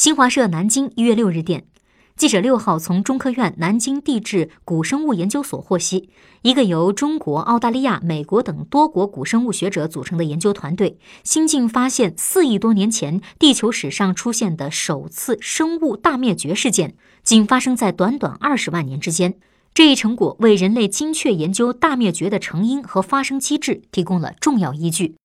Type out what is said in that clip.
新华社南京一月六日电记者六号从中科院南京地质古生物研究所获悉一个由中国澳大利亚美国等多国古生物学者组成的研究团队新近发现四亿多年前地球史上出现的首次生物大灭绝事件仅发生在短短二十万年之间。这一成果为人类精确研究大灭绝的成因和发生机制提供了重要依据。